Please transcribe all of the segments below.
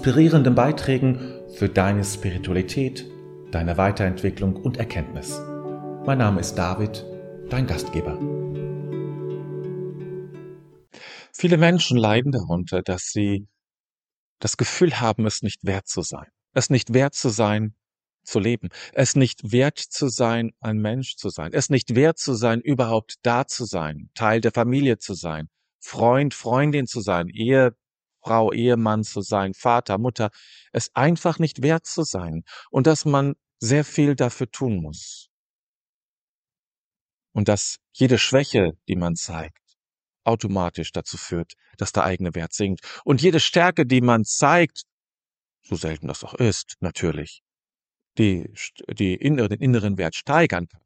inspirierenden Beiträgen für deine Spiritualität, deine Weiterentwicklung und Erkenntnis. Mein Name ist David, dein Gastgeber. Viele Menschen leiden darunter, dass sie das Gefühl haben, es nicht wert zu sein. Es nicht wert zu sein, zu leben. Es nicht wert zu sein, ein Mensch zu sein. Es nicht wert zu sein, überhaupt da zu sein, Teil der Familie zu sein, Freund, Freundin zu sein, Ehe, Frau, Ehemann zu sein, Vater, Mutter, es einfach nicht wert zu sein und dass man sehr viel dafür tun muss. Und dass jede Schwäche, die man zeigt, automatisch dazu führt, dass der eigene Wert sinkt. Und jede Stärke, die man zeigt, so selten das auch ist, natürlich, die, die innere, den inneren Wert steigern kann.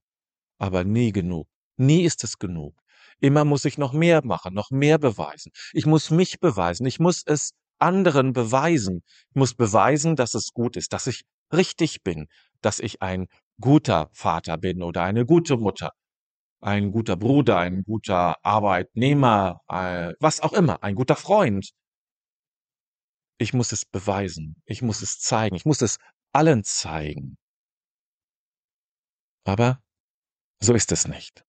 Aber nie genug. Nie ist es genug. Immer muss ich noch mehr machen, noch mehr beweisen. Ich muss mich beweisen. Ich muss es anderen beweisen. Ich muss beweisen, dass es gut ist, dass ich richtig bin, dass ich ein guter Vater bin oder eine gute Mutter, ein guter Bruder, ein guter Arbeitnehmer, äh, was auch immer, ein guter Freund. Ich muss es beweisen. Ich muss es zeigen. Ich muss es allen zeigen. Aber so ist es nicht.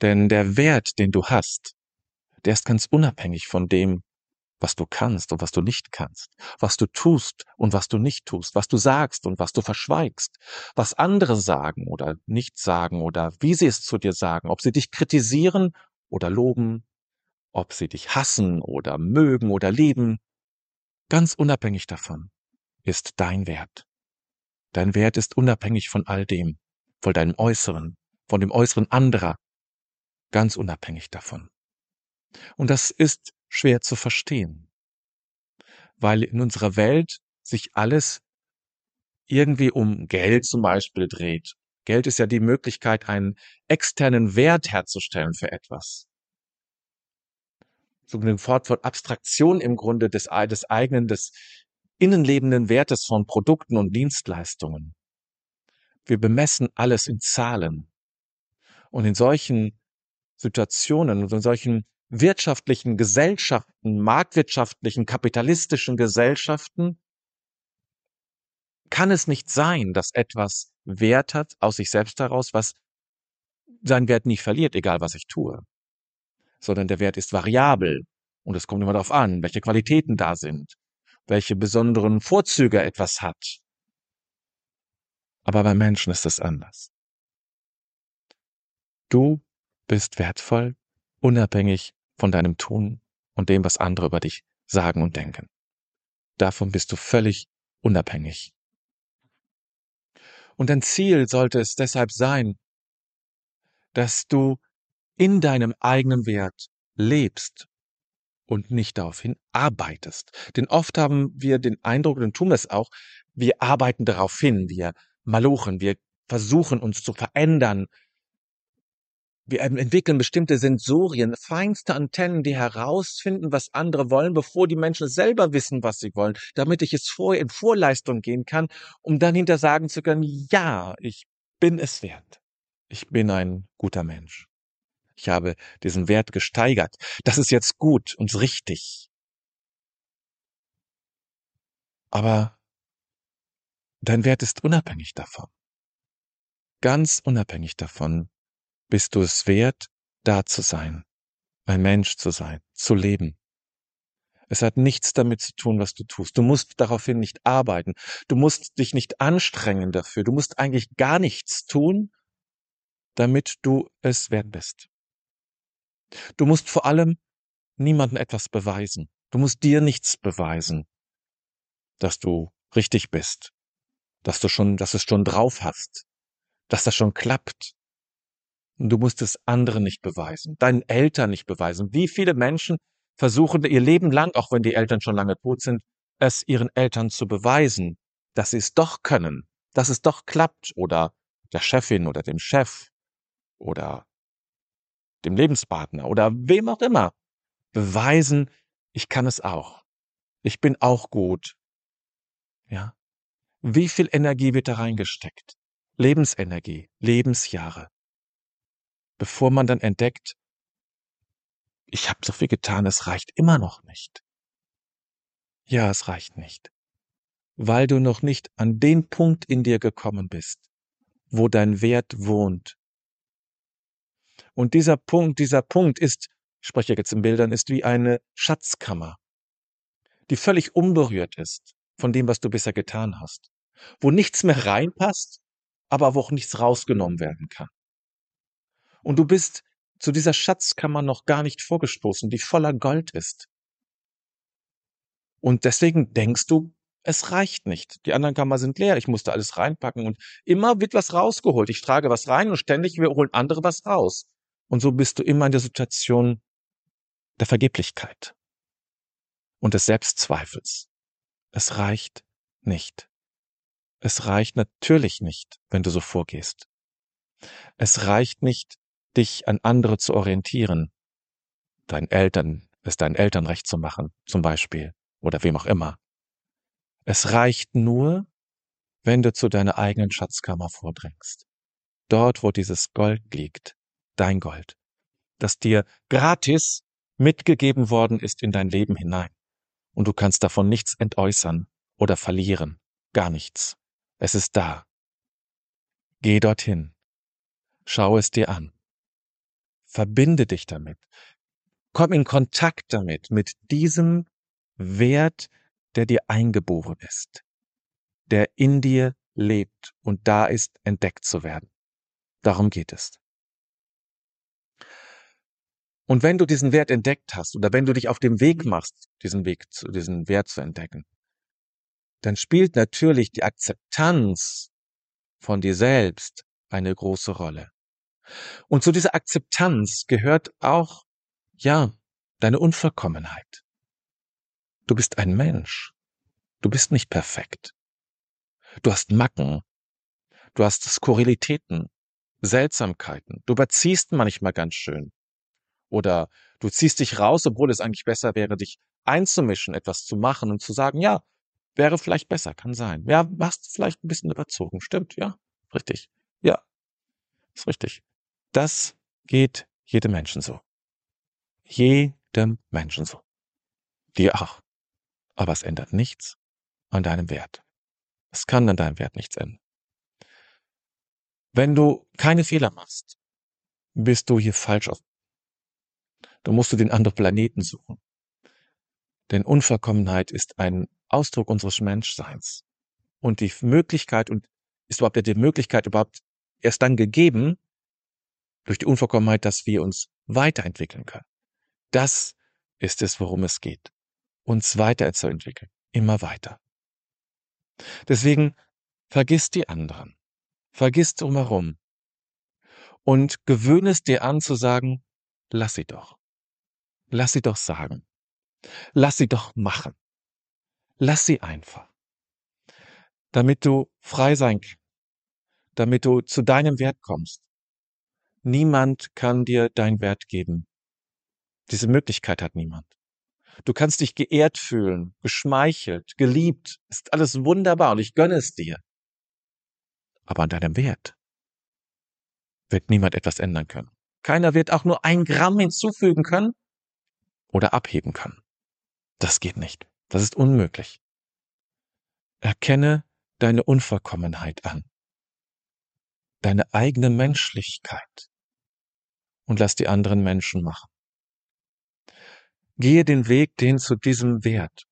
Denn der Wert, den du hast, der ist ganz unabhängig von dem, was du kannst und was du nicht kannst, was du tust und was du nicht tust, was du sagst und was du verschweigst, was andere sagen oder nicht sagen oder wie sie es zu dir sagen, ob sie dich kritisieren oder loben, ob sie dich hassen oder mögen oder lieben, ganz unabhängig davon ist dein Wert. Dein Wert ist unabhängig von all dem, von deinem Äußeren, von dem Äußeren anderer, ganz unabhängig davon. Und das ist schwer zu verstehen, weil in unserer Welt sich alles irgendwie um Geld zum Beispiel dreht. Geld ist ja die Möglichkeit, einen externen Wert herzustellen für etwas. So eine Fort von Abstraktion im Grunde des, des eigenen, des innenlebenden Wertes von Produkten und Dienstleistungen. Wir bemessen alles in Zahlen. Und in solchen Situationen und in solchen wirtschaftlichen Gesellschaften, marktwirtschaftlichen, kapitalistischen Gesellschaften kann es nicht sein, dass etwas Wert hat aus sich selbst heraus, was seinen Wert nicht verliert, egal was ich tue, sondern der Wert ist variabel und es kommt immer darauf an, welche Qualitäten da sind, welche besonderen Vorzüge etwas hat. Aber bei Menschen ist es anders. Du bist wertvoll, unabhängig von deinem Tun und dem, was andere über dich sagen und denken. Davon bist du völlig unabhängig. Und dein Ziel sollte es deshalb sein, dass du in deinem eigenen Wert lebst und nicht daraufhin arbeitest. Denn oft haben wir den Eindruck, und tun das auch, wir arbeiten darauf hin, wir malochen, wir versuchen uns zu verändern, wir entwickeln bestimmte Sensorien, feinste Antennen, die herausfinden, was andere wollen, bevor die Menschen selber wissen, was sie wollen, damit ich es vorher in Vorleistung gehen kann, um dann hinter sagen zu können, ja, ich bin es wert. Ich bin ein guter Mensch. Ich habe diesen Wert gesteigert. Das ist jetzt gut und richtig. Aber dein Wert ist unabhängig davon. Ganz unabhängig davon, bist du es wert, da zu sein, ein Mensch zu sein, zu leben. Es hat nichts damit zu tun, was du tust. Du musst daraufhin nicht arbeiten. Du musst dich nicht anstrengen dafür. Du musst eigentlich gar nichts tun, damit du es wert bist. Du musst vor allem niemandem etwas beweisen. Du musst dir nichts beweisen, dass du richtig bist, dass du schon, dass es schon drauf hast, dass das schon klappt, Du musst es anderen nicht beweisen, deinen Eltern nicht beweisen. Wie viele Menschen versuchen ihr Leben lang, auch wenn die Eltern schon lange tot sind, es ihren Eltern zu beweisen, dass sie es doch können, dass es doch klappt oder der Chefin oder dem Chef oder dem Lebenspartner oder wem auch immer. Beweisen, ich kann es auch. Ich bin auch gut. Ja. Wie viel Energie wird da reingesteckt? Lebensenergie, Lebensjahre bevor man dann entdeckt, ich habe so viel getan, es reicht immer noch nicht. Ja, es reicht nicht, weil du noch nicht an den Punkt in dir gekommen bist, wo dein Wert wohnt. Und dieser Punkt, dieser Punkt ist, ich spreche jetzt in Bildern, ist wie eine Schatzkammer, die völlig unberührt ist von dem, was du bisher getan hast, wo nichts mehr reinpasst, aber wo auch nichts rausgenommen werden kann. Und du bist zu dieser Schatzkammer noch gar nicht vorgestoßen, die voller Gold ist. Und deswegen denkst du, es reicht nicht. Die anderen Kammer sind leer. Ich musste alles reinpacken und immer wird was rausgeholt. Ich trage was rein und ständig holen andere was raus. Und so bist du immer in der Situation der Vergeblichkeit und des Selbstzweifels. Es reicht nicht. Es reicht natürlich nicht, wenn du so vorgehst. Es reicht nicht, dich an andere zu orientieren, deinen Eltern, es deinen Eltern recht zu machen, zum Beispiel, oder wem auch immer. Es reicht nur, wenn du zu deiner eigenen Schatzkammer vordringst. Dort, wo dieses Gold liegt, dein Gold, das dir gratis mitgegeben worden ist in dein Leben hinein. Und du kannst davon nichts entäußern oder verlieren. Gar nichts. Es ist da. Geh dorthin. Schau es dir an. Verbinde dich damit. Komm in Kontakt damit, mit diesem Wert, der dir eingeboren ist, der in dir lebt und da ist, entdeckt zu werden. Darum geht es. Und wenn du diesen Wert entdeckt hast oder wenn du dich auf dem Weg machst, diesen Weg zu, diesen Wert zu entdecken, dann spielt natürlich die Akzeptanz von dir selbst eine große Rolle. Und zu dieser Akzeptanz gehört auch, ja, deine Unvollkommenheit. Du bist ein Mensch. Du bist nicht perfekt. Du hast Macken. Du hast Skurrilitäten, Seltsamkeiten. Du überziehst manchmal ganz schön. Oder du ziehst dich raus, obwohl es eigentlich besser wäre, dich einzumischen, etwas zu machen und zu sagen, ja, wäre vielleicht besser, kann sein. Ja, hast vielleicht ein bisschen überzogen. Stimmt, ja, richtig. Ja, ist richtig. Das geht jedem Menschen so. Jedem Menschen so. Dir auch. Aber es ändert nichts an deinem Wert. Es kann an deinem Wert nichts ändern. Wenn du keine Fehler machst, bist du hier falsch auf. Du musst du den anderen Planeten suchen. Denn Unvollkommenheit ist ein Ausdruck unseres Menschseins. Und die Möglichkeit und ist überhaupt die Möglichkeit überhaupt erst dann gegeben, durch die Unvollkommenheit, dass wir uns weiterentwickeln können. Das ist es, worum es geht. Uns weiterzuentwickeln. Immer weiter. Deswegen vergiss die anderen. Vergiss drumherum. Und gewöhne es dir an zu sagen, lass sie doch. Lass sie doch sagen. Lass sie doch machen. Lass sie einfach. Damit du frei sein kannst. Damit du zu deinem Wert kommst Niemand kann dir dein Wert geben. Diese Möglichkeit hat niemand. Du kannst dich geehrt fühlen, geschmeichelt, geliebt. Ist alles wunderbar und ich gönne es dir. Aber an deinem Wert wird niemand etwas ändern können. Keiner wird auch nur ein Gramm hinzufügen können oder abheben können. Das geht nicht. Das ist unmöglich. Erkenne deine Unvollkommenheit an. Deine eigene Menschlichkeit und lass die anderen Menschen machen. Gehe den Weg den zu diesem Wert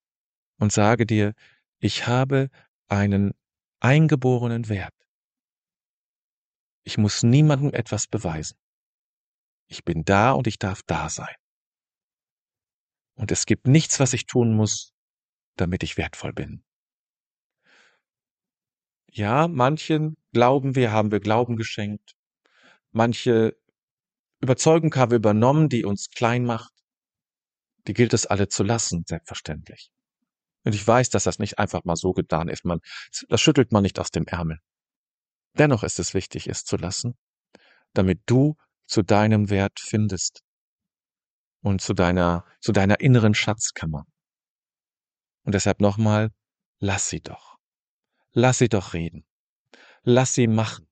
und sage dir, ich habe einen eingeborenen Wert. Ich muss niemandem etwas beweisen. Ich bin da und ich darf da sein. Und es gibt nichts, was ich tun muss, damit ich wertvoll bin. Ja, manchen glauben wir, haben wir Glauben geschenkt. Manche Überzeugung haben wir übernommen, die uns klein macht. Die gilt es alle zu lassen, selbstverständlich. Und ich weiß, dass das nicht einfach mal so getan ist. Man, das schüttelt man nicht aus dem Ärmel. Dennoch ist es wichtig, es zu lassen, damit du zu deinem Wert findest und zu deiner, zu deiner inneren Schatzkammer. Und deshalb nochmal, lass sie doch. Lass sie doch reden. Lass sie machen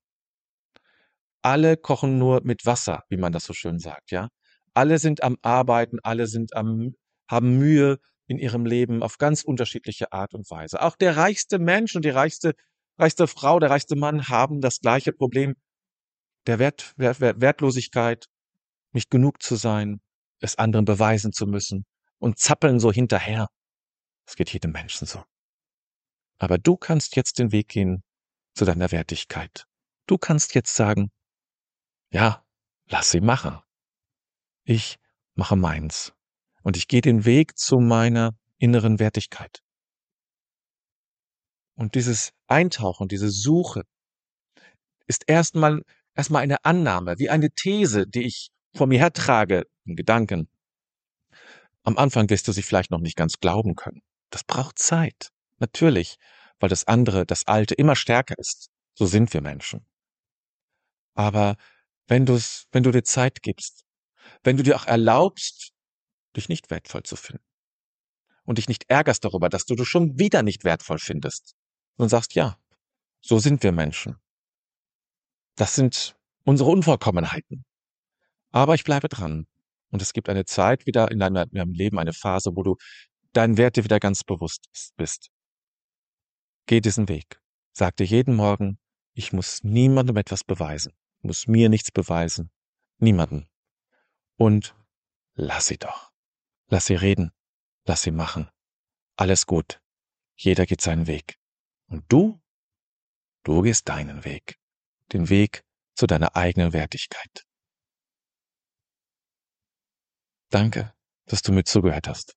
alle kochen nur mit Wasser, wie man das so schön sagt, ja. Alle sind am Arbeiten, alle sind am, haben Mühe, in ihrem Leben auf ganz unterschiedliche Art und Weise. Auch der reichste Mensch und die reichste, reichste Frau, der reichste Mann haben das gleiche Problem der Wert, Wert, Wert, Wertlosigkeit, nicht genug zu sein, es anderen beweisen zu müssen und zappeln so hinterher. Das geht jedem Menschen so. Aber du kannst jetzt den Weg gehen zu deiner Wertigkeit. Du kannst jetzt sagen, ja, lass sie machen. Ich mache meins. Und ich gehe den Weg zu meiner inneren Wertigkeit. Und dieses Eintauchen, diese Suche ist erstmal, erstmal eine Annahme, wie eine These, die ich vor mir hertrage, in Gedanken. Am Anfang wirst du sie vielleicht noch nicht ganz glauben können. Das braucht Zeit. Natürlich, weil das andere, das Alte immer stärker ist. So sind wir Menschen. Aber wenn du es, wenn du dir Zeit gibst, wenn du dir auch erlaubst, dich nicht wertvoll zu finden und dich nicht ärgerst darüber, dass du dich schon wieder nicht wertvoll findest und sagst, ja, so sind wir Menschen. Das sind unsere Unvollkommenheiten. Aber ich bleibe dran. Und es gibt eine Zeit wieder in deinem, in deinem Leben, eine Phase, wo du deinen Werte wieder ganz bewusst bist. Geh diesen Weg. Sag dir jeden Morgen, ich muss niemandem etwas beweisen, muss mir nichts beweisen, niemanden. Und lass sie doch. Lass sie reden, lass sie machen. Alles gut. Jeder geht seinen Weg. Und du? Du gehst deinen Weg. Den Weg zu deiner eigenen Wertigkeit. Danke, dass du mir zugehört hast.